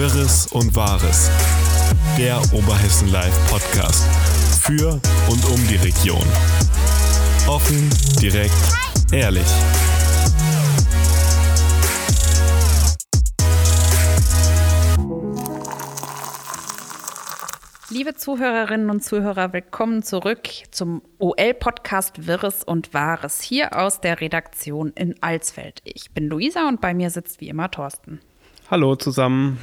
Wirres und Wahres. Der Oberhessen Live Podcast. Für und um die Region. Offen, direkt, ehrlich. Liebe Zuhörerinnen und Zuhörer, willkommen zurück zum OL-Podcast Wirres und Wahres hier aus der Redaktion in Alsfeld. Ich bin Luisa und bei mir sitzt wie immer Thorsten. Hallo zusammen.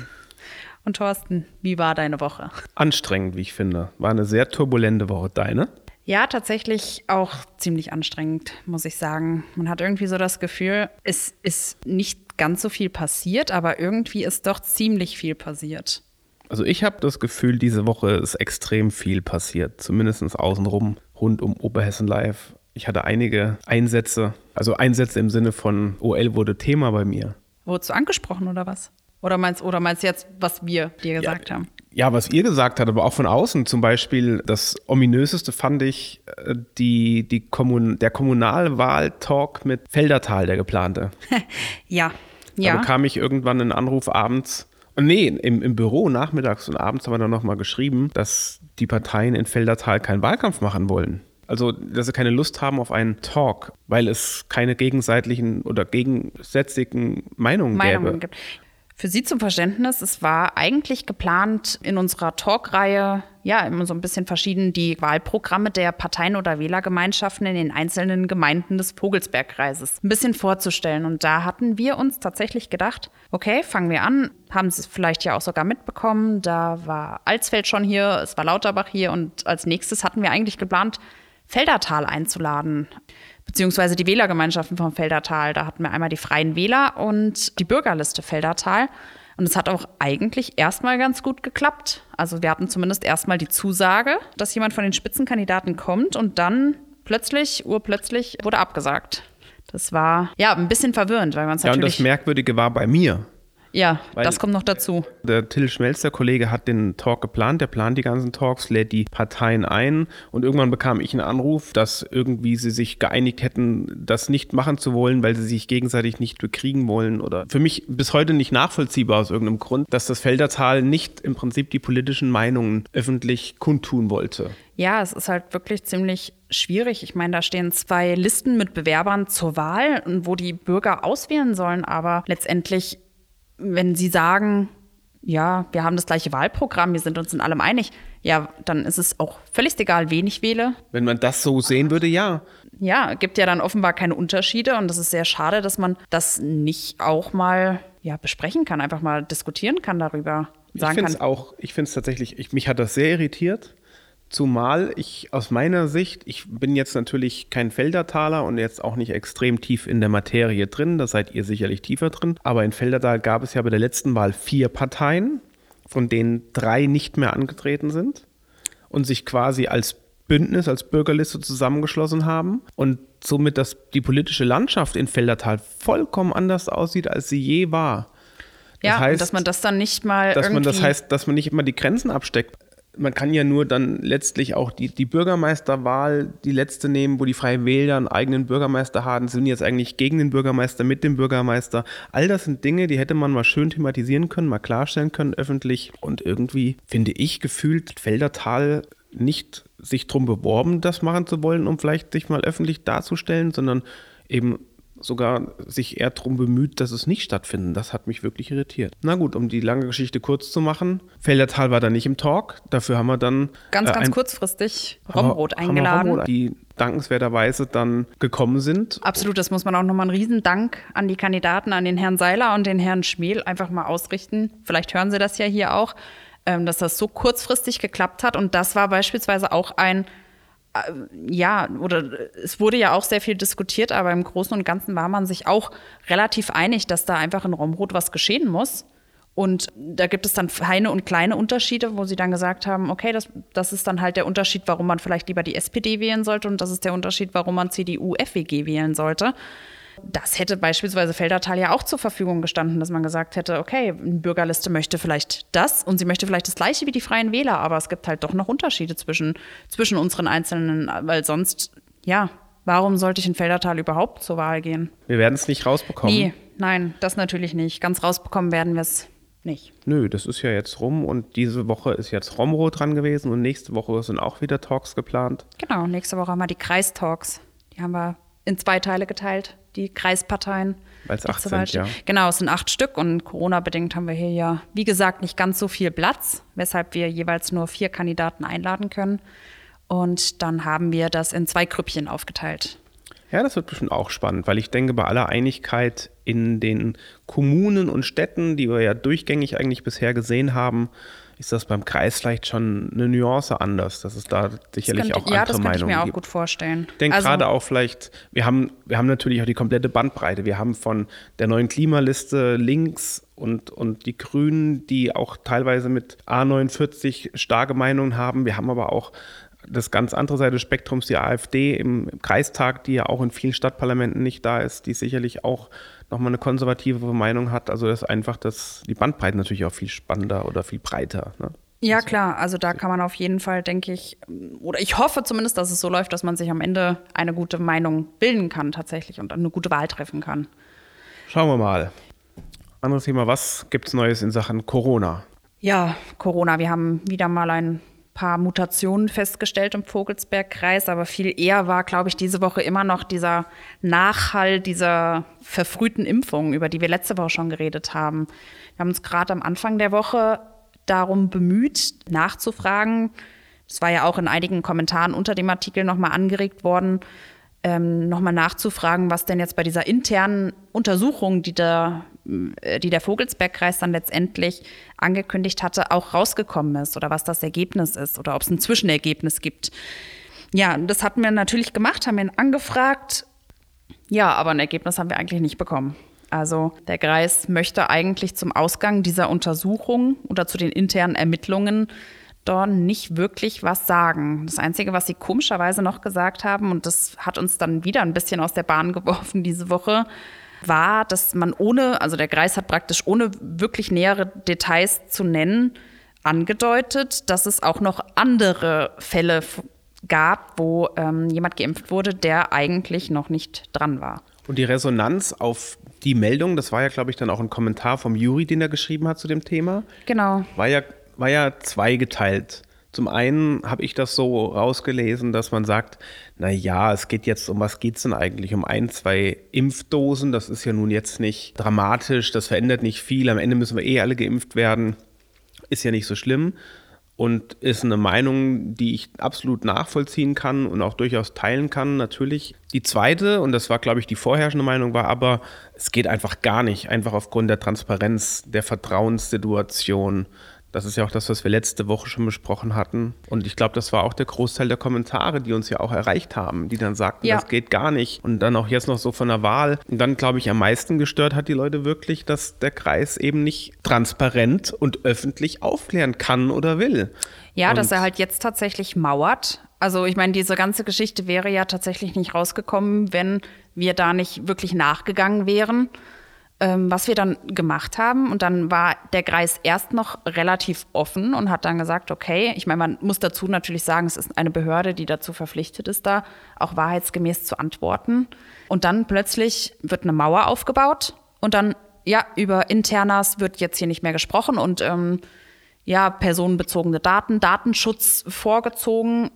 Und Thorsten, wie war deine Woche? Anstrengend, wie ich finde. War eine sehr turbulente Woche. Deine? Ja, tatsächlich auch ziemlich anstrengend, muss ich sagen. Man hat irgendwie so das Gefühl, es ist nicht ganz so viel passiert, aber irgendwie ist doch ziemlich viel passiert. Also ich habe das Gefühl, diese Woche ist extrem viel passiert, zumindest außenrum, rund um Oberhessen Live. Ich hatte einige Einsätze, also Einsätze im Sinne von OL wurde Thema bei mir. Wurdest du angesprochen oder was? Oder meinst, oder meinst du jetzt, was wir dir gesagt ja, haben? Ja, was ihr gesagt habt, aber auch von außen. Zum Beispiel das ominöseste fand ich äh, die, die Kommun der Kommunalwahltalk mit Feldertal, der geplante. ja, ja. Da bekam ich irgendwann einen Anruf abends Nee, im, im Büro nachmittags und abends haben wir dann nochmal geschrieben, dass die Parteien in Feldertal keinen Wahlkampf machen wollen. Also, dass sie keine Lust haben auf einen Talk, weil es keine gegenseitigen oder gegensätzigen Meinungen, Meinungen gäbe. Gibt. Für Sie zum Verständnis, es war eigentlich geplant in unserer Talkreihe, ja, immer so ein bisschen verschieden, die Wahlprogramme der Parteien oder Wählergemeinschaften in den einzelnen Gemeinden des Vogelsbergkreises ein bisschen vorzustellen. Und da hatten wir uns tatsächlich gedacht, okay, fangen wir an, haben Sie es vielleicht ja auch sogar mitbekommen, da war Alsfeld schon hier, es war Lauterbach hier. Und als nächstes hatten wir eigentlich geplant, Feldertal einzuladen beziehungsweise die Wählergemeinschaften vom Feldertal. Da hatten wir einmal die Freien Wähler und die Bürgerliste Feldertal. Und es hat auch eigentlich erstmal ganz gut geklappt. Also wir hatten zumindest erstmal die Zusage, dass jemand von den Spitzenkandidaten kommt und dann plötzlich, urplötzlich, wurde abgesagt. Das war ja ein bisschen verwirrend, weil man es ja, natürlich. Ja, und das Merkwürdige war bei mir. Ja, Weil das kommt noch dazu. Der Till Schmelz, der Kollege, hat den Talk geplant. Der plant die ganzen Talks, lädt die Parteien ein. Und irgendwann bekam ich einen Anruf, dass irgendwie sie sich geeinigt hätten, das nicht machen zu wollen, weil sie sich gegenseitig nicht bekriegen wollen. Oder für mich bis heute nicht nachvollziehbar aus irgendeinem Grund, dass das Feldertal nicht im Prinzip die politischen Meinungen öffentlich kundtun wollte. Ja, es ist halt wirklich ziemlich schwierig. Ich meine, da stehen zwei Listen mit Bewerbern zur Wahl, wo die Bürger auswählen sollen, aber letztendlich wenn Sie sagen, ja, wir haben das gleiche Wahlprogramm, wir sind uns in allem einig, ja, dann ist es auch völlig egal, wen ich wähle. Wenn man das so sehen würde, ja. Ja, gibt ja dann offenbar keine Unterschiede und das ist sehr schade, dass man das nicht auch mal ja, besprechen kann, einfach mal diskutieren kann darüber. Sagen ich finde es auch, ich finde es tatsächlich, ich, mich hat das sehr irritiert. Zumal ich aus meiner Sicht, ich bin jetzt natürlich kein Feldertaler und jetzt auch nicht extrem tief in der Materie drin, da seid ihr sicherlich tiefer drin, aber in Feldertal gab es ja bei der letzten Wahl vier Parteien, von denen drei nicht mehr angetreten sind und sich quasi als Bündnis, als Bürgerliste zusammengeschlossen haben und somit dass die politische Landschaft in Feldertal vollkommen anders aussieht, als sie je war. Das ja, heißt, dass man das dann nicht mal. Dass man das heißt, dass man nicht immer die Grenzen absteckt man kann ja nur dann letztlich auch die, die Bürgermeisterwahl, die letzte nehmen, wo die Freien Wähler einen eigenen Bürgermeister haben, sind jetzt eigentlich gegen den Bürgermeister, mit dem Bürgermeister. All das sind Dinge, die hätte man mal schön thematisieren können, mal klarstellen können öffentlich. Und irgendwie finde ich gefühlt Feldertal nicht sich drum beworben, das machen zu wollen, um vielleicht sich mal öffentlich darzustellen, sondern eben sogar sich eher darum bemüht, dass es nicht stattfindet. Das hat mich wirklich irritiert. Na gut, um die lange Geschichte kurz zu machen. Feldertal war da nicht im Talk. Dafür haben wir dann. Ganz, äh, ganz kurzfristig Romrot eingeladen. Romrot, die dankenswerterweise dann gekommen sind. Absolut, das muss man auch nochmal einen Riesendank an die Kandidaten, an den Herrn Seiler und den Herrn Schmiel einfach mal ausrichten. Vielleicht hören Sie das ja hier auch, ähm, dass das so kurzfristig geklappt hat. Und das war beispielsweise auch ein ja, oder es wurde ja auch sehr viel diskutiert, aber im Großen und Ganzen war man sich auch relativ einig, dass da einfach in Romrot was geschehen muss. Und da gibt es dann feine und kleine Unterschiede, wo sie dann gesagt haben, okay, das, das ist dann halt der Unterschied, warum man vielleicht lieber die SPD wählen sollte und das ist der Unterschied, warum man CDU, FWG wählen sollte. Das hätte beispielsweise Feldertal ja auch zur Verfügung gestanden, dass man gesagt hätte, okay, eine Bürgerliste möchte vielleicht das und sie möchte vielleicht das gleiche wie die Freien Wähler, aber es gibt halt doch noch Unterschiede zwischen, zwischen unseren einzelnen, weil sonst, ja, warum sollte ich in Feldertal überhaupt zur Wahl gehen? Wir werden es nicht rausbekommen. Nee, nein, das natürlich nicht. Ganz rausbekommen werden wir es nicht. Nö, das ist ja jetzt rum und diese Woche ist jetzt Romro dran gewesen und nächste Woche sind auch wieder Talks geplant. Genau, nächste Woche haben wir die Kreistalks. Die haben wir in zwei Teile geteilt, die Kreisparteien. Weil es acht sind, ja. Genau, es sind acht Stück und Corona-bedingt haben wir hier ja, wie gesagt, nicht ganz so viel Platz, weshalb wir jeweils nur vier Kandidaten einladen können. Und dann haben wir das in zwei Grüppchen aufgeteilt. Ja, das wird bestimmt auch spannend, weil ich denke, bei aller Einigkeit in den Kommunen und Städten, die wir ja durchgängig eigentlich bisher gesehen haben, ist das beim Kreis vielleicht schon eine Nuance anders, dass es da sicherlich das auch könnte, ja, andere das könnte ich mir auch gibt. gut vorstellen. Ich denke Also- gerade auch vielleicht, wir haben, wir haben natürlich auch die komplette Bandbreite. Wir haben von der neuen Klimaliste links und, und die Grünen, die auch teilweise mit A49 starke Meinungen haben. Wir haben aber auch das ganz andere Seite des Spektrums, die AfD im, im Kreistag, die ja auch in vielen Stadtparlamenten nicht da ist, die sicherlich auch nochmal eine konservative Meinung hat. Also das ist einfach das, die Bandbreite natürlich auch viel spannender oder viel breiter. Ne? Ja, klar. Also da kann man auf jeden Fall, denke ich, oder ich hoffe zumindest, dass es so läuft, dass man sich am Ende eine gute Meinung bilden kann tatsächlich und eine gute Wahl treffen kann. Schauen wir mal. Anderes Thema, was gibt es Neues in Sachen Corona? Ja, Corona. Wir haben wieder mal ein paar Mutationen festgestellt im Vogelsbergkreis, aber viel eher war, glaube ich, diese Woche immer noch dieser Nachhall dieser verfrühten Impfungen, über die wir letzte Woche schon geredet haben. Wir haben uns gerade am Anfang der Woche darum bemüht, nachzufragen. Es war ja auch in einigen Kommentaren unter dem Artikel nochmal angeregt worden, ähm, nochmal nachzufragen, was denn jetzt bei dieser internen Untersuchung, die der, äh, die der Vogelsbergkreis dann letztendlich angekündigt hatte, auch rausgekommen ist oder was das Ergebnis ist oder ob es ein Zwischenergebnis gibt. Ja, das hatten wir natürlich gemacht, haben ihn angefragt. Ja, aber ein Ergebnis haben wir eigentlich nicht bekommen. Also der Kreis möchte eigentlich zum Ausgang dieser Untersuchung oder zu den internen Ermittlungen dort nicht wirklich was sagen. Das Einzige, was sie komischerweise noch gesagt haben, und das hat uns dann wieder ein bisschen aus der Bahn geworfen diese Woche, war, dass man ohne, also der Kreis hat praktisch ohne wirklich nähere Details zu nennen, angedeutet, dass es auch noch andere Fälle gab, wo ähm, jemand geimpft wurde, der eigentlich noch nicht dran war. Und die Resonanz auf die Meldung, das war ja, glaube ich, dann auch ein Kommentar vom Juri, den er geschrieben hat zu dem Thema, Genau. war ja, war ja zweigeteilt. Zum einen habe ich das so rausgelesen, dass man sagt, na ja, es geht jetzt um was geht's denn eigentlich? Um ein, zwei Impfdosen. Das ist ja nun jetzt nicht dramatisch, das verändert nicht viel. Am Ende müssen wir eh alle geimpft werden. Ist ja nicht so schlimm und ist eine Meinung, die ich absolut nachvollziehen kann und auch durchaus teilen kann, natürlich. Die zweite, und das war, glaube ich, die vorherrschende Meinung, war aber, es geht einfach gar nicht, einfach aufgrund der Transparenz, der Vertrauenssituation. Das ist ja auch das, was wir letzte Woche schon besprochen hatten. Und ich glaube, das war auch der Großteil der Kommentare, die uns ja auch erreicht haben, die dann sagten, Ja. das geht gar nicht. Und dann auch jetzt noch so von der Wahl. Und dann, glaube ich, am meisten gestört hat die Leute wirklich, dass der Kreis eben nicht transparent und öffentlich aufklären kann oder will. Ja, dass Und- er halt jetzt tatsächlich mauert. Also ich meine, diese ganze Geschichte wäre ja tatsächlich nicht rausgekommen, wenn wir da nicht wirklich nachgegangen wären, ähm, was wir dann gemacht haben. Und dann war der Kreis erst noch relativ offen und hat dann gesagt, okay, ich meine, man muss dazu natürlich sagen, es ist eine Behörde, die dazu verpflichtet ist, da auch wahrheitsgemäß zu antworten. Und dann plötzlich wird eine Mauer aufgebaut und dann, ja, über Internas wird jetzt hier nicht mehr gesprochen und ähm, ja, personenbezogene Daten, Datenschutz vorgezogen.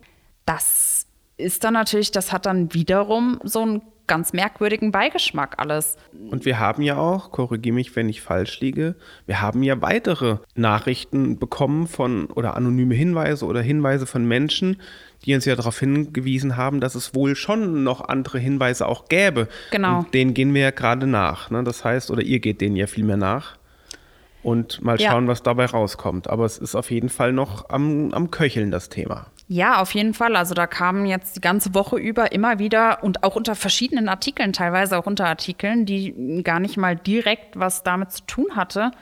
Das ist dann natürlich, das hat dann wiederum so einen ganz merkwürdigen Beigeschmack alles. Und wir haben ja auch, korrigiere mich, wenn ich falsch liege, wir haben ja weitere Nachrichten bekommen von oder anonyme Hinweise oder Hinweise von Menschen, die uns ja darauf hingewiesen haben, dass es wohl schon noch andere Hinweise auch gäbe. Genau. Und denen gehen wir ja gerade nach. Ne? Das heißt, oder ihr geht denen ja viel mehr nach. Und mal Ja. schauen, was dabei rauskommt. Aber es ist auf jeden Fall noch am, am Köcheln, das Thema. Ja, auf jeden Fall. Also da kamen jetzt die ganze Woche über immer wieder und auch unter verschiedenen Artikeln, teilweise auch unter Artikeln, die gar nicht mal direkt was damit zu tun hatte,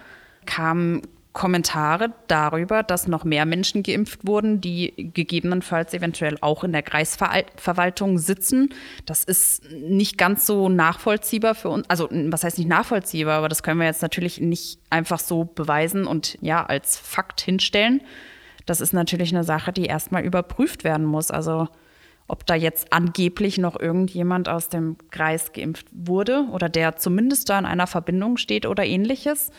kamen Kommentare darüber, dass noch mehr Menschen geimpft wurden, die gegebenenfalls eventuell auch in der Kreisverwaltung sitzen. Das ist nicht ganz so nachvollziehbar für uns. Also, was heißt nicht nachvollziehbar, aber das können wir jetzt natürlich nicht einfach so beweisen und ja, als Fakt hinstellen. Das ist natürlich eine Sache, die erstmal überprüft werden muss. Also, ob da jetzt angeblich noch irgendjemand aus dem Kreis geimpft wurde oder der zumindest da in einer Verbindung steht oder ähnliches.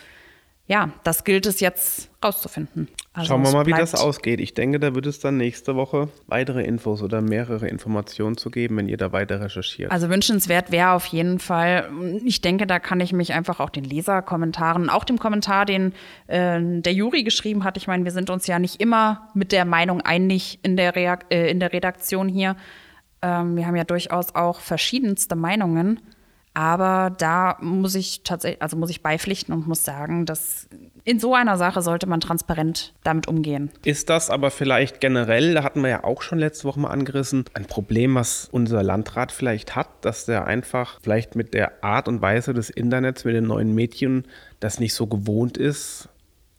Ja, das gilt es jetzt rauszufinden. Also Schauen wir mal, wie das ausgeht. Ich denke, da wird es dann nächste Woche weitere Infos oder mehrere Informationen zu geben, wenn ihr da weiter recherchiert. Also wünschenswert wäre auf jeden Fall, ich denke, da kann ich mich einfach auch den Leserkommentaren, auch dem Kommentar, den äh, der Juri geschrieben hat, ich meine, wir sind uns ja nicht immer mit der Meinung einig in der, Reak äh, in der Redaktion hier. Ähm, wir haben ja durchaus auch verschiedenste Meinungen. Aber da muss ich tatsächlich, also muss ich beipflichten und muss sagen, dass in so einer Sache sollte man transparent damit umgehen. Ist das aber vielleicht generell, da hatten wir ja auch schon letzte Woche mal angerissen, ein Problem, was unser Landrat vielleicht hat, dass der einfach vielleicht mit der Art und Weise des Internets, mit den neuen Medien, das nicht so gewohnt ist,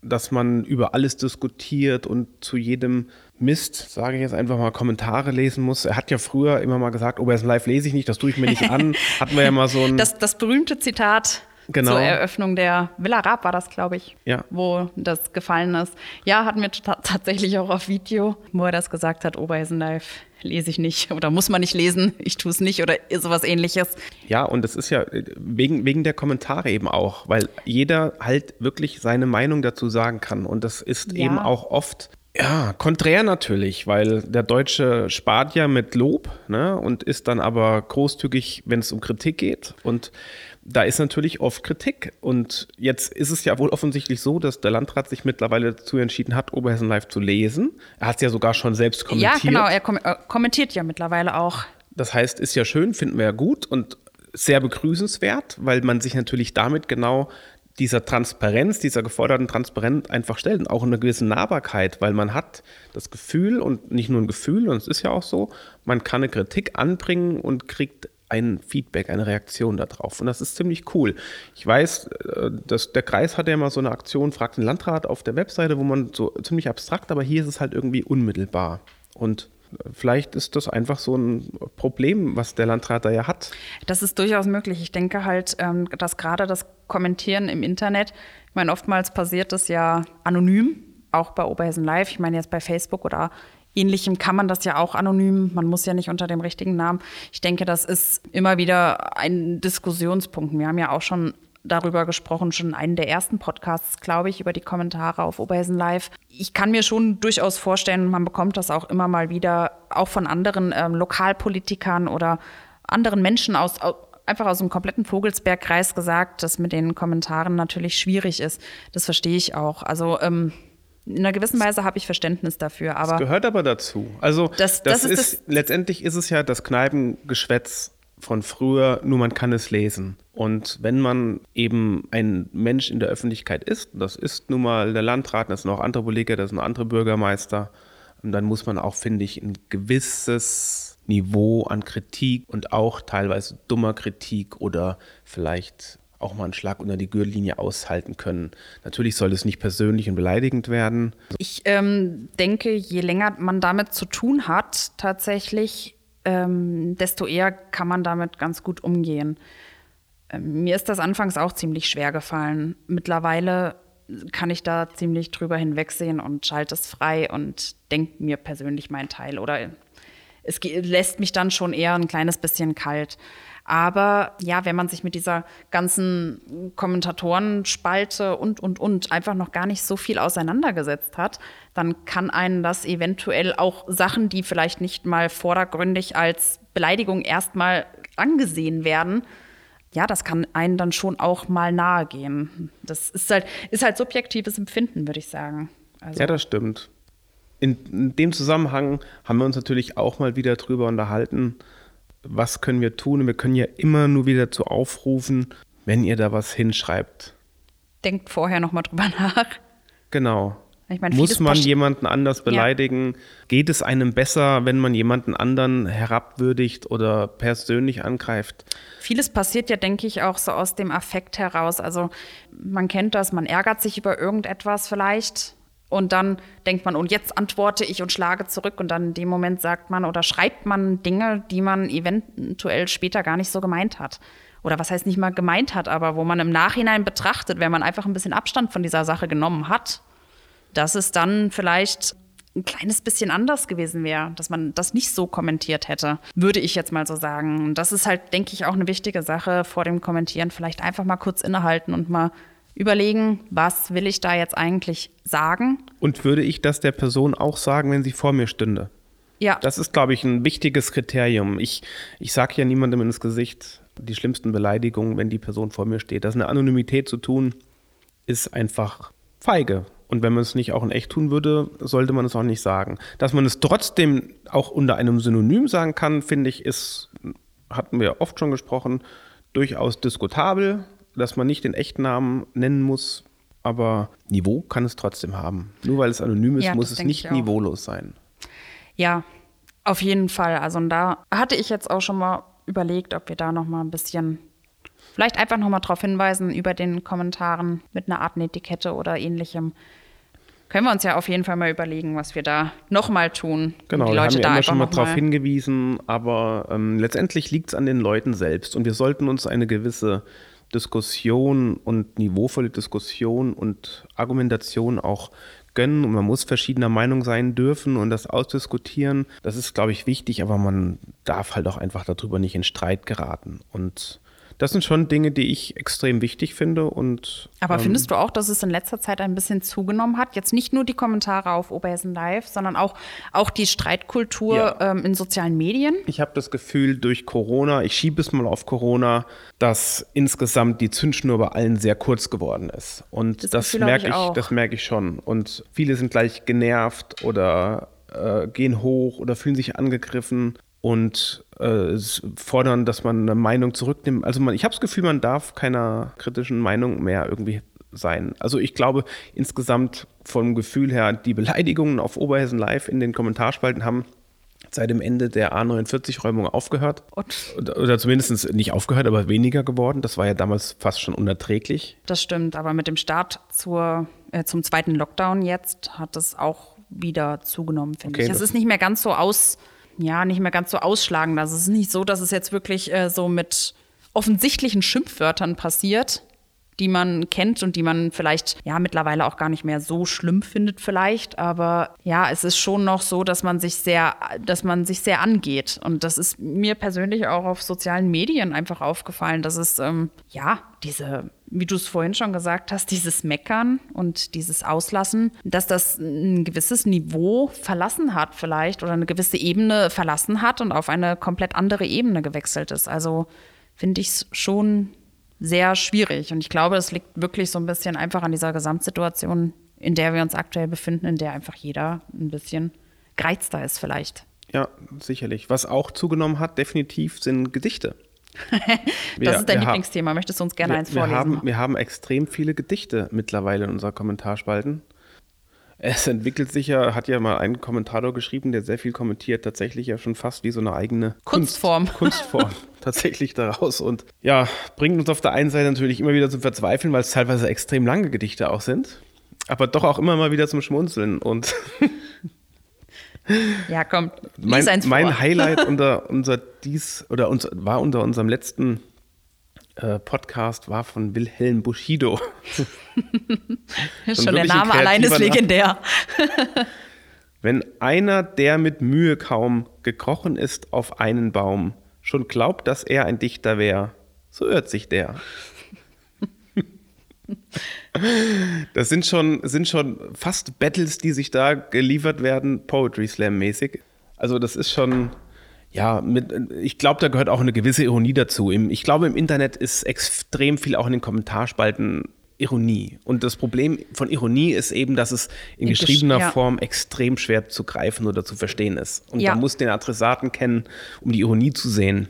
dass man über alles diskutiert und zu jedem Mist, sage ich jetzt einfach mal, Kommentare lesen muss. Er hat ja früher immer mal gesagt, oh, Oberhessen Live lese ich nicht, das tue ich mir nicht an. Hatten wir ja mal so ein. Das, das berühmte Zitat genau. zur Eröffnung der Villa Raab war das, glaube ich, ja. wo das gefallen ist. Ja, hatten wir tatsächlich auch auf Video, wo er das gesagt hat, Oberhessen Live lese ich nicht oder muss man nicht lesen, ich tue es nicht oder sowas ähnliches. Ja, und das ist ja äh, wegen, wegen der Kommentare eben auch, weil jeder halt wirklich seine Meinung dazu sagen kann. Und das ist ja. eben auch oft ja, konträr natürlich, weil der Deutsche spart ja mit Lob ne, und ist dann aber großzügig, wenn es um Kritik geht. Und da ist natürlich oft Kritik. Und jetzt ist es ja wohl offensichtlich so, dass der Landrat sich mittlerweile dazu entschieden hat, Oberhessen Live zu lesen. Er hat es ja sogar schon selbst kommentiert. Ja, genau, er kom äh, kommentiert ja mittlerweile auch. Das heißt, ist ja schön, finden wir ja gut und sehr begrüßenswert, weil man sich natürlich damit genau dieser Transparenz, dieser geforderten Transparenz einfach stellt und auch eine gewisse Nahbarkeit, weil man hat das Gefühl und nicht nur ein Gefühl, und es ist ja auch so, man kann eine Kritik anbringen und kriegt ein Feedback, eine Reaktion darauf. Und das ist ziemlich cool. Ich weiß, äh, dass der Kreis hat ja mal so eine Aktion, fragt den Landrat auf der Webseite, wo man so ziemlich abstrakt, aber hier ist es halt irgendwie unmittelbar. Und vielleicht ist das einfach so ein Problem, was der Landrat da ja hat. Das ist durchaus möglich. Ich denke halt, ähm, dass gerade das Kommentieren im Internet, ich meine, oftmals passiert das ja anonym, auch bei Oberhessen Live. Ich meine, jetzt bei Facebook oder Ähnlichem kann man das ja auch anonym. Man muss ja nicht unter dem richtigen Namen. Ich denke, das ist immer wieder ein Diskussionspunkt. Wir haben ja auch schon darüber gesprochen, schon in einem der ersten Podcasts, glaube ich, über die Kommentare auf Oberhessen Live. Ich kann mir schon durchaus vorstellen, man bekommt das auch immer mal wieder, auch von anderen ähm, Lokalpolitikern oder anderen Menschen aus, einfach aus dem kompletten Vogelsbergkreis gesagt, dass mit den Kommentaren natürlich schwierig ist. Das verstehe ich auch. Also ähm, in einer gewissen Weise habe ich Verständnis dafür. Aber das gehört aber dazu. Also das, das, das ist, ist letztendlich ist es ja das Kneipengeschwätz von früher, nur man kann es lesen. Und wenn man eben ein Mensch in der Öffentlichkeit ist, das ist nun mal der Landrat, das sind auch andere Politiker, das sind andere Bürgermeister, dann muss man auch, finde ich, ein gewisses Niveau an Kritik und auch teilweise dummer Kritik oder vielleicht auch mal einen Schlag unter die Gürtellinie aushalten können. Natürlich soll es nicht persönlich und beleidigend werden. Ich ähm, denke, je länger man damit zu tun hat, tatsächlich, ähm, desto eher kann man damit ganz gut umgehen. Ähm, mir ist das anfangs auch ziemlich schwer gefallen. Mittlerweile kann ich da ziemlich drüber hinwegsehen und schalte es frei und denke mir persönlich meinen Teil. Oder es lässt mich dann schon eher ein kleines bisschen kalt. Aber ja, wenn man sich mit dieser ganzen Kommentatorenspalte und, und, und einfach noch gar nicht so viel auseinandergesetzt hat, dann kann einen das eventuell auch Sachen, die vielleicht nicht mal vordergründig als Beleidigung erstmal angesehen werden, ja, das kann einen dann schon auch mal nahe gehen. Das ist halt, ist halt subjektives Empfinden, würde ich sagen. Also. Ja, das stimmt. In, in, dem Zusammenhang haben wir uns natürlich auch mal wieder drüber unterhalten, was können wir tun? Und wir können ja immer nur wieder zu aufrufen, wenn ihr da was hinschreibt. Denkt vorher nochmal drüber nach. Genau. Meine, Muss man jemanden anders beleidigen? Ja. Geht es einem besser, wenn man jemanden anderen herabwürdigt oder persönlich angreift? Vieles passiert ja, denke ich, auch so aus dem Affekt heraus. Also man kennt das, man ärgert sich über irgendetwas vielleicht und dann denkt man, und jetzt antworte ich und schlage zurück. Und dann in dem Moment sagt man oder schreibt man Dinge, die man eventuell später gar nicht so gemeint hat. Oder was heißt nicht mal gemeint hat, aber wo man im Nachhinein betrachtet, wenn man einfach ein bisschen Abstand von dieser Sache genommen hat, dass es dann vielleicht ein kleines bisschen anders gewesen wäre, dass man das nicht so kommentiert hätte, würde ich jetzt mal so sagen. Und das ist halt, denke ich, auch eine wichtige Sache vor dem Kommentieren. Vielleicht einfach mal kurz innehalten und mal überlegen, was will ich da jetzt eigentlich sagen. Und würde ich das der Person auch sagen, wenn sie vor mir stünde? Ja. Das ist, glaube ich, ein wichtiges Kriterium. Ich, ich sage ja niemandem ins Gesicht die schlimmsten Beleidigungen, wenn die Person vor mir steht. Das eine Anonymität zu tun, ist einfach feige. Und wenn man es nicht auch in echt tun würde, sollte man es auch nicht sagen. Dass man es trotzdem auch unter einem Synonym sagen kann, finde ich, ist, hatten wir oft schon gesprochen, durchaus diskutabel, dass man nicht den Echtnamen nennen muss. Aber Niveau kann es trotzdem haben. Nur weil es anonym ist, Ja, muss es nicht niveaulos sein. Ja, auf jeden Fall. Also und da hatte ich jetzt auch schon mal überlegt, ob wir da noch mal ein bisschen, vielleicht einfach noch mal darauf hinweisen über den Kommentaren mit einer Art Etikette oder ähnlichem. Können wir uns ja auf jeden Fall mal überlegen, was wir da noch mal tun. Genau, die wir haben Leute ja da immer einfach schon mal darauf hingewiesen, aber ähm, letztendlich liegt es an den Leuten selbst und wir sollten uns eine gewisse Diskussion und niveauvolle Diskussion und Argumentation auch gönnen und man muss verschiedener Meinung sein dürfen und das ausdiskutieren. Das ist, glaube ich, wichtig, aber man darf halt auch einfach darüber nicht in Streit geraten und das sind schon Dinge, die ich extrem wichtig finde und Aber ähm, findest du auch, dass es in letzter Zeit ein bisschen zugenommen hat? Jetzt nicht nur die Kommentare auf Oberhessen Live, sondern auch, auch die Streitkultur Ja. ähm, in sozialen Medien? Ich habe das Gefühl, durch Corona, ich schiebe es mal auf Corona, dass insgesamt die Zündschnur bei allen sehr kurz geworden ist. Und Das das, merke ich ich, das merke ich schon. Und viele sind gleich genervt oder äh, gehen hoch oder fühlen sich angegriffen und äh, fordern, dass man eine Meinung zurücknimmt. Also man, ich habe das Gefühl, man darf keiner kritischen Meinung mehr irgendwie sein. Also ich glaube insgesamt vom Gefühl her, die Beleidigungen auf Oberhessen Live in den Kommentarspalten haben seit dem Ende der A49-Räumung aufgehört. Oder, oder zumindest nicht aufgehört, aber weniger geworden. Das war ja damals fast schon unerträglich. Das stimmt, aber mit dem Start zur, äh, zum zweiten Lockdown jetzt hat es auch wieder zugenommen, finde Okay, ich. Es ist nicht mehr ganz so aus, ja, nicht mehr ganz so ausschlagend. Also es ist nicht so, dass es jetzt wirklich äh, so mit offensichtlichen Schimpfwörtern passiert, die man kennt und die man vielleicht ja mittlerweile auch gar nicht mehr so schlimm findet vielleicht, aber ja, es ist schon noch so, dass man sich sehr dass man sich sehr angeht und das ist mir persönlich auch auf sozialen Medien einfach aufgefallen, dass es ähm, ja, diese wie du es vorhin schon gesagt hast, dieses Meckern und dieses Auslassen, dass das ein gewisses Niveau verlassen hat vielleicht oder eine gewisse Ebene verlassen hat und auf eine komplett andere Ebene gewechselt ist. Also finde ich es schon sehr schwierig. Und ich glaube, es liegt wirklich so ein bisschen einfach an dieser Gesamtsituation, in der wir uns aktuell befinden, in der einfach jeder ein bisschen gereizter ist vielleicht. Ja, sicherlich. Was auch zugenommen hat, definitiv, sind Gedichte. das ist dein wir Lieblingsthema. Möchtest du uns gerne wir, eins wir vorlesen? haben, wir haben extrem viele Gedichte mittlerweile in unserer Kommentarspalten. Es entwickelt sich ja, hat ja mal ein Kommentator geschrieben, der sehr viel kommentiert, tatsächlich ja schon fast wie so eine eigene Kunstform. Kunst, Kunstform tatsächlich daraus. Und ja, bringt uns auf der einen Seite natürlich immer wieder zum Verzweifeln, weil es teilweise extrem lange Gedichte auch sind. Aber doch auch immer mal wieder zum Schmunzeln. Und ja, komm, mein, mein Highlight unter unser dies oder unser, war unter unserem letzten äh, Podcast war von Wilhelm Bushido. Schon der Name allein ist legendär. Wenn einer, der mit Mühe kaum gekrochen ist auf einen Baum, schon glaubt, dass er ein Dichter wär, so irrt sich der. Das sind schon, sind schon fast Battles, die sich da geliefert werden, Poetry Slam-mäßig. Also das ist schon, ja, mit, ich glaube, da gehört auch eine gewisse Ironie dazu. Ich glaube, im Internet ist extrem viel auch in den Kommentarspalten Ironie. Und das Problem von Ironie ist eben, dass es in In gesch- geschriebener ja. Form extrem schwer zu greifen oder zu verstehen ist. Und Ja. man muss den Adressaten kennen, um die Ironie zu sehen.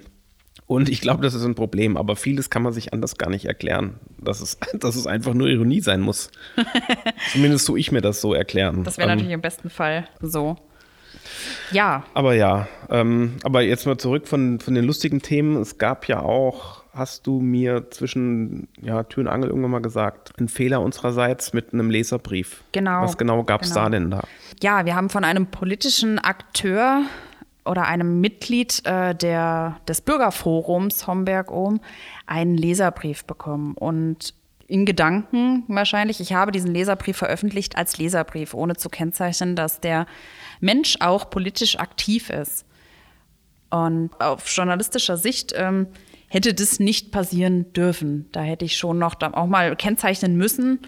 Und ich glaube, das ist ein Problem, aber vieles kann man sich anders gar nicht erklären, dass es, dass es einfach nur Ironie sein muss. Zumindest tue ich mir das so erklären. Das wäre Ähm, natürlich im besten Fall so. Ja, Aber ja, ähm, aber jetzt mal zurück von, von den lustigen Themen. Es gab ja auch, hast du mir zwischen ja, Tür und Angel irgendwann mal gesagt, ein Fehler unsererseits mit einem Leserbrief. Genau, Was genau gab es genau. da denn da? Ja, wir haben von einem politischen Akteur oder einem Mitglied äh, der, des Bürgerforums Homberg-Ohm einen Leserbrief bekommen. Und in Gedanken wahrscheinlich, ich habe diesen Leserbrief veröffentlicht als Leserbrief, ohne zu kennzeichnen, dass der Mensch auch politisch aktiv ist. Und auf journalistischer Sicht ähm, hätte das nicht passieren dürfen. Da hätte ich schon noch auch mal kennzeichnen müssen,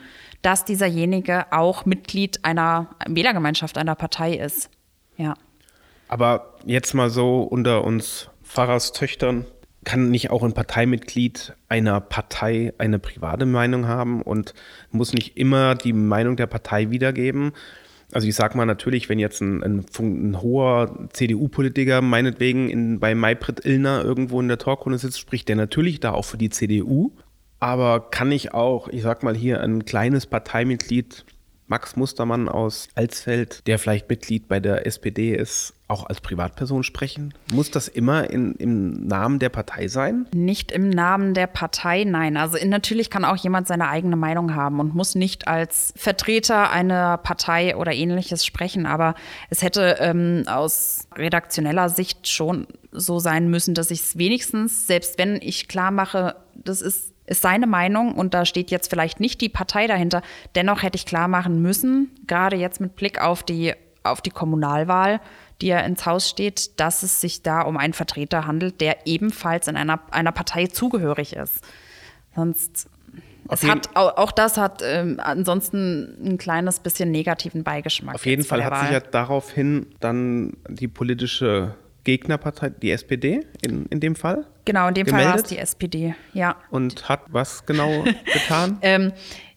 dass dieserjenige auch Mitglied einer Wählergemeinschaft, einer Partei ist. Ja. Aber jetzt mal so unter uns Pfarrerstöchtern, kann nicht auch ein Parteimitglied einer Partei eine private Meinung haben und muss nicht immer die Meinung der Partei wiedergeben? Also ich sage mal natürlich, wenn jetzt ein, ein, ein hoher CDU-Politiker meinetwegen in, bei Maybrit Illner irgendwo in der Talkrunde sitzt, spricht der natürlich da auch für die CDU. Aber kann ich auch, ich sag mal hier, ein kleines Parteimitglied Max Mustermann aus Alsfeld, der vielleicht Mitglied bei der SPD ist, auch als Privatperson sprechen? Muss das immer in, im Namen der Partei sein? Nicht im Namen der Partei, nein. Also in, natürlich kann auch jemand seine eigene Meinung haben und muss nicht als Vertreter einer Partei oder ähnliches sprechen. Aber es hätte ähm, aus redaktioneller Sicht schon so sein müssen, dass ich es wenigstens, selbst wenn ich klar mache, das ist ist seine Meinung und da steht jetzt vielleicht nicht die Partei dahinter. Dennoch hätte ich klar machen müssen, gerade jetzt mit Blick auf die, auf die Kommunalwahl, die ja ins Haus steht, dass es sich da um einen Vertreter handelt, der ebenfalls in einer, einer Partei zugehörig ist. Sonst es hat, auch das hat ähm, ansonsten ein kleines bisschen negativen Beigeschmack. Auf jeden Fall hat Wahl. sich ja daraufhin dann die politische Gegnerpartei, die SPD in, in dem Fall? Genau, in dem gemeldet. Fall war es die SPD, ja. Und hat was genau getan? ähm,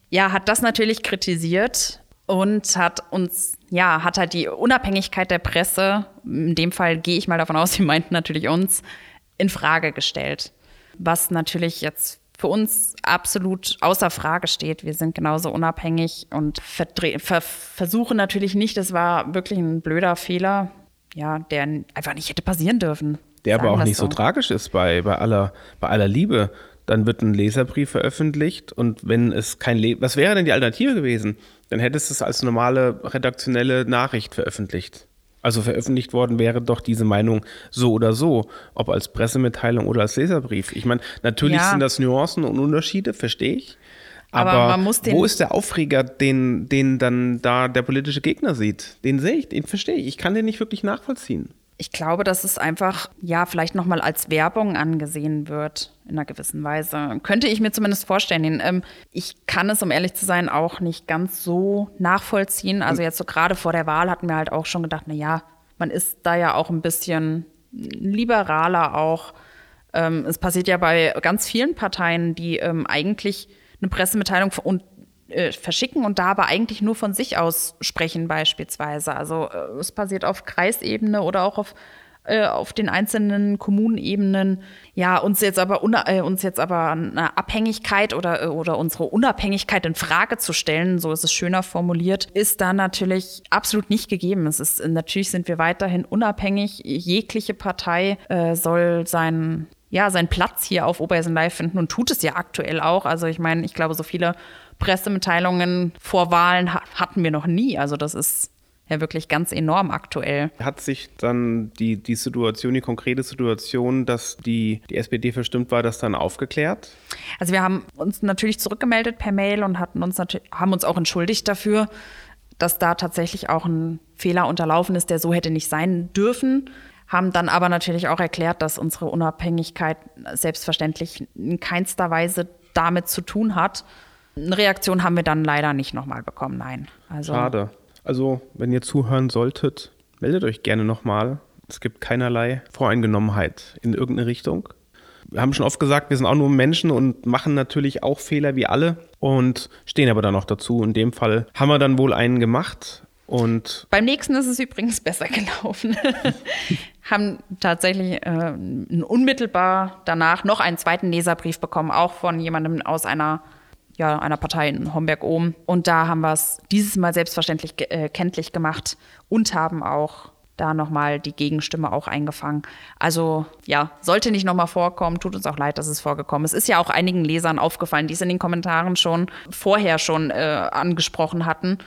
ja, hat das natürlich kritisiert und hat uns, ja, hat halt die Unabhängigkeit der Presse, in dem Fall gehe ich mal davon aus, sie meinten natürlich uns, in Frage gestellt. Was natürlich jetzt für uns absolut außer Frage steht. Wir sind genauso unabhängig und ver versuchen natürlich nicht, das war wirklich ein blöder Fehler, ja, der einfach nicht hätte passieren dürfen. Der aber auch nicht so. so tragisch ist bei, bei, aller, bei aller Liebe. Dann wird ein Leserbrief veröffentlicht und wenn es kein Le was wäre denn die Alternative gewesen? Dann hättest du es als normale redaktionelle Nachricht veröffentlicht. Also veröffentlicht worden wäre doch diese Meinung so oder so, ob als Pressemitteilung oder als Leserbrief. Ich meine, natürlich ja. sind das Nuancen und Unterschiede, verstehe ich. Aber, Aber wo ist der Aufreger, den, den dann da der politische Gegner sieht? Den sehe ich, den verstehe ich. Ich kann den nicht wirklich nachvollziehen. Ich glaube, dass es einfach, ja, vielleicht nochmal als Werbung angesehen wird, in einer gewissen Weise. Könnte ich mir zumindest vorstellen. Ähm, ich kann es, um ehrlich zu sein, auch nicht ganz so nachvollziehen. Also jetzt so gerade vor der Wahl hatten wir halt auch schon gedacht, na ja, man ist da ja auch ein bisschen liberaler auch. Ähm, es passiert ja bei ganz vielen Parteien, die ähm, eigentlich eine Pressemitteilung und, äh, verschicken und da aber eigentlich nur von sich aus sprechen beispielsweise. Also äh, es passiert auf Kreisebene oder auch auf äh, auf den einzelnen Kommunenebenen, ja, uns jetzt aber äh, uns jetzt aber eine Abhängigkeit oder, oder unsere Unabhängigkeit in Frage zu stellen, so ist es schöner formuliert, ist da natürlich absolut nicht gegeben. Es ist natürlich sind wir weiterhin unabhängig. Jegliche Partei äh, soll sein ja, seinen Platz hier auf Oberhessen Live finden und tut es ja aktuell auch. Also ich meine, ich glaube, so viele Pressemitteilungen vor Wahlen hatten wir noch nie. Also das ist ja wirklich ganz enorm aktuell. Hat sich dann die, die Situation, die konkrete Situation, dass die, die SPD verstimmt war, das dann aufgeklärt? Also wir haben uns natürlich zurückgemeldet per Mail und hatten uns haben uns auch entschuldigt dafür, dass da tatsächlich auch ein Fehler unterlaufen ist, der so hätte nicht sein dürfen haben dann aber natürlich auch erklärt, dass unsere Unabhängigkeit selbstverständlich in keinster Weise damit zu tun hat. Eine Reaktion haben wir dann leider nicht nochmal bekommen, nein. Also, Schade. Also, wenn ihr zuhören solltet, meldet euch gerne nochmal. Es gibt keinerlei Voreingenommenheit in irgendeine Richtung. Wir haben schon oft gesagt, wir sind auch nur Menschen und machen natürlich auch Fehler wie alle und stehen aber dann noch dazu. In dem Fall haben wir dann wohl einen gemacht, und Beim nächsten ist es übrigens besser gelaufen. Haben tatsächlich äh, unmittelbar danach noch einen zweiten Leserbrief bekommen, auch von jemandem aus einer, ja, einer Partei in Homberg-Ohm. Und da haben wir es dieses Mal selbstverständlich äh, kenntlich gemacht und haben auch da nochmal die Gegenstimme auch eingefangen. Also ja, sollte nicht nochmal vorkommen, tut uns auch leid, dass es vorgekommen ist. Es ist ja auch einigen Lesern aufgefallen, die es in den Kommentaren schon vorher schon äh, angesprochen hatten.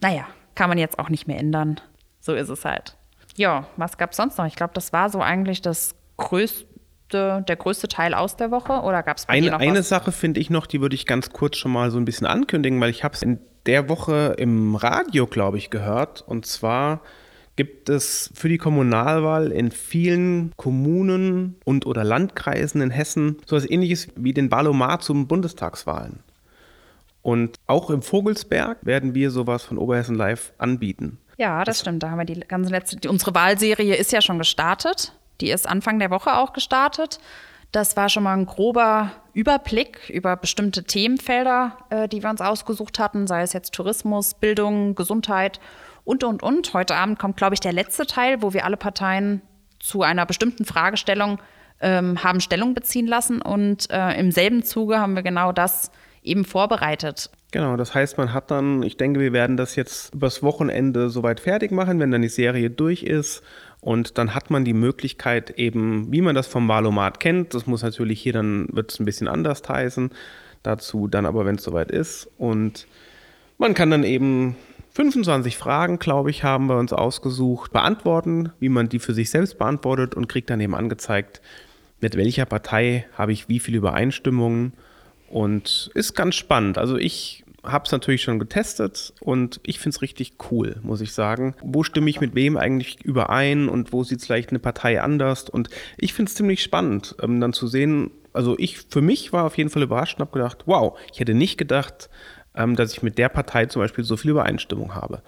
Naja, kann man jetzt auch nicht mehr ändern. So ist es halt. Ja, was gab es sonst noch? Ich glaube, das war so eigentlich das größte, der größte Teil aus der Woche. Oder gab es eine, eine Sache finde ich noch, die würde ich ganz kurz schon mal so ein bisschen ankündigen, weil ich habe es in der Woche im Radio, glaube ich, gehört. Und zwar gibt es für die Kommunalwahl in vielen Kommunen und oder Landkreisen in Hessen so etwas ähnliches wie den Ballomat zum Bundestagswahlen. Und auch im Vogelsberg werden wir sowas von Oberhessen Live anbieten. Ja, das, das stimmt. Da haben wir die ganze letzte, die, unsere Wahlserie ist ja schon gestartet. Die ist Anfang der Woche auch gestartet. Das war schon mal ein grober Überblick über bestimmte Themenfelder, äh, die wir uns ausgesucht hatten, sei es jetzt Tourismus, Bildung, Gesundheit und, und, und. Heute Abend kommt, glaube ich, der letzte Teil, wo wir alle Parteien zu einer bestimmten Fragestellung ähm, haben Stellung beziehen lassen. Und äh, im selben Zuge haben wir genau das eben vorbereitet. Genau, das heißt, man hat dann, ich denke, wir werden das jetzt übers Wochenende soweit fertig machen, wenn dann die Serie durch ist. Und dann hat man die Möglichkeit eben, wie man das vom Valomat kennt, das muss natürlich hier dann, wird es ein bisschen anders heißen, dazu dann aber, wenn es soweit ist. Und man kann dann eben 25 Fragen, glaube ich, haben wir uns ausgesucht, beantworten, wie man die für sich selbst beantwortet und kriegt dann eben angezeigt, mit welcher Partei habe ich wie viele Übereinstimmungen und ist ganz spannend. Also ich habe es natürlich schon getestet und ich finde es richtig cool, muss ich sagen. Wo stimme ich mit wem eigentlich überein und wo sieht es vielleicht eine Partei anders? Und ich finde es ziemlich spannend, ähm, dann zu sehen. Also ich für mich war auf jeden Fall überrascht und habe gedacht, wow, ich hätte nicht gedacht, ähm, dass ich mit der Partei zum Beispiel so viel Übereinstimmung habe.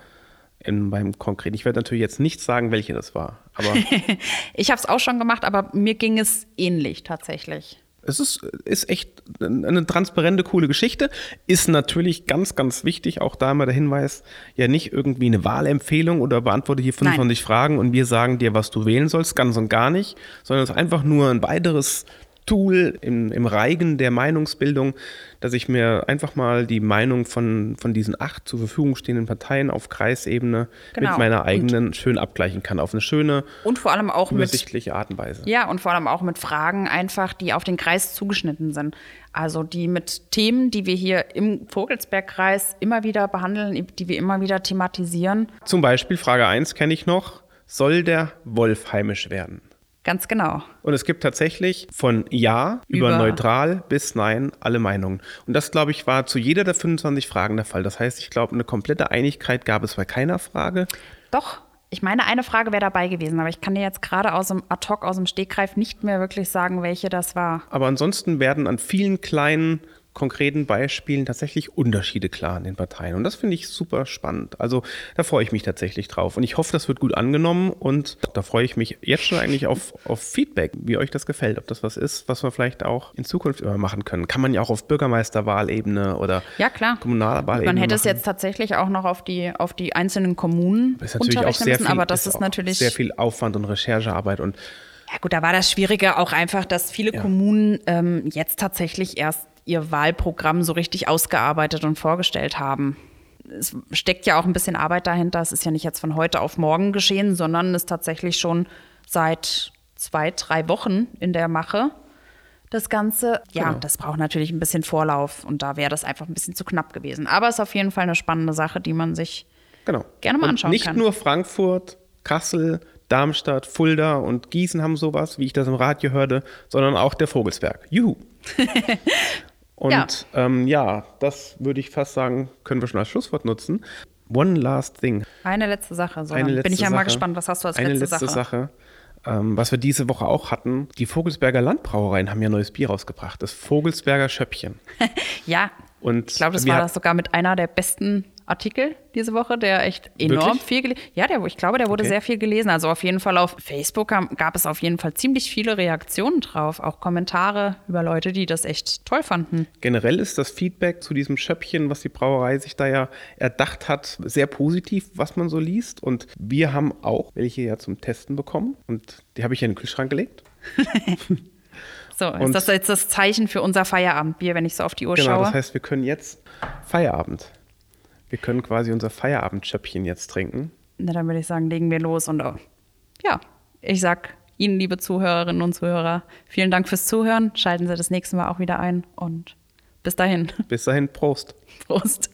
In meinem Konkreten. Ich werde natürlich jetzt nicht sagen, welche das war. Aber ich habe es auch schon gemacht, aber mir ging es ähnlich tatsächlich. Es ist, ist echt eine transparente, coole Geschichte. Ist natürlich ganz, ganz wichtig, auch da immer der Hinweis, ja nicht irgendwie eine Wahlempfehlung oder beantworte hier 25 Nein. Fragen und wir sagen dir, was du wählen sollst, ganz und gar nicht, sondern es ist einfach nur ein weiteres Tool im, im Reigen der Meinungsbildung, dass ich mir einfach mal die Meinung von, von diesen acht zur Verfügung stehenden Parteien auf Kreisebene genau. mit meiner eigenen und, schön abgleichen kann. Auf eine schöne, und vor allem auch übersichtliche mit, Art und Weise. Ja, und vor allem auch mit Fragen einfach, die auf den Kreis zugeschnitten sind. Also die mit Themen, die wir hier im Vogelsbergkreis immer wieder behandeln, die wir immer wieder thematisieren. Zum Beispiel Frage 1 kenne ich noch. Soll der Wolf heimisch werden? Ganz genau. Und es gibt tatsächlich von Ja über, über, neutral bis Nein alle Meinungen. Und das, glaube ich, war zu jeder der 25 Fragen der Fall. Das heißt, ich glaube, eine komplette Einigkeit gab es bei keiner Frage. Doch. Ich meine, eine Frage wäre dabei gewesen, aber ich kann dir jetzt gerade aus dem Ad-Hoc, aus dem Stegreif nicht mehr wirklich sagen, welche das war. Aber ansonsten werden an vielen kleinen konkreten Beispielen tatsächlich Unterschiede klar in den Parteien. Und das finde ich super spannend. Also da freue ich mich tatsächlich drauf. Und ich hoffe, das wird gut angenommen. Und da freue ich mich jetzt schon eigentlich auf, auf Feedback, wie euch das gefällt. Ob das was ist, was wir vielleicht auch in Zukunft immer machen können. Kann man ja auch auf Bürgermeisterwahlebene oder ja, klar. kommunaler Wahlebene Man hätte machen. es jetzt tatsächlich auch noch auf die, auf die einzelnen Kommunen das ist natürlich auch sehr müssen, viel, aber das ist, ist natürlich sehr viel Aufwand und Recherchearbeit und ja gut, da war das Schwierige auch einfach, dass viele ja. Kommunen ähm, jetzt tatsächlich erst ihr Wahlprogramm so richtig ausgearbeitet und vorgestellt haben. Es steckt ja auch ein bisschen Arbeit dahinter. Es ist ja nicht jetzt von heute auf morgen geschehen, sondern ist tatsächlich schon seit zwei, drei Wochen in der Mache. Das Ganze, ja, genau. das braucht natürlich ein bisschen Vorlauf und da wäre das einfach ein bisschen zu knapp gewesen. Aber es ist auf jeden Fall eine spannende Sache, die man sich genau. gerne mal anschauen nicht kann. Nicht nur Frankfurt, Kassel, Darmstadt, Fulda und Gießen haben sowas, wie ich das im Radio hörte, sondern auch der Vogelsberg. Juhu! Und ja. Ähm, ja, das würde ich fast sagen, können wir schon als Schlusswort nutzen. One last thing. Eine letzte Sache. So. Eine letzte bin ich ja Sache. mal gespannt, was hast du als Eine letzte, letzte Sache. Sache. Ähm, was wir diese Woche auch hatten, die Vogelsberger Landbrauereien haben ja neues Bier rausgebracht, das Vogelsberger Schöppchen. ja, und ich glaube, das war das sogar mit einer der besten Artikel diese Woche, der echt enorm Wirklich? viel gelesen Ja, der, ich glaube, der wurde okay. sehr viel gelesen. Also auf jeden Fall auf Facebook gab es auf jeden Fall ziemlich viele Reaktionen drauf, auch Kommentare über Leute, die das echt toll fanden. Generell ist das Feedback zu diesem Schöppchen, was die Brauerei sich da ja erdacht hat, sehr positiv, was man so liest. Und wir haben auch welche ja zum Testen bekommen und die habe ich in den Kühlschrank gelegt. so, ist und das jetzt das Zeichen für unser Feierabendbier, wenn ich so auf die Uhr genau, schaue? Genau, das heißt, wir können jetzt Feierabend. Wir können quasi unser Feierabendschöppchen jetzt trinken. Na, dann würde ich sagen, legen wir los. Und oh, ja, ich sag Ihnen, liebe Zuhörerinnen und Zuhörer, vielen Dank fürs Zuhören. Schalten Sie das nächste Mal auch wieder ein und bis dahin. Bis dahin, Prost. Prost.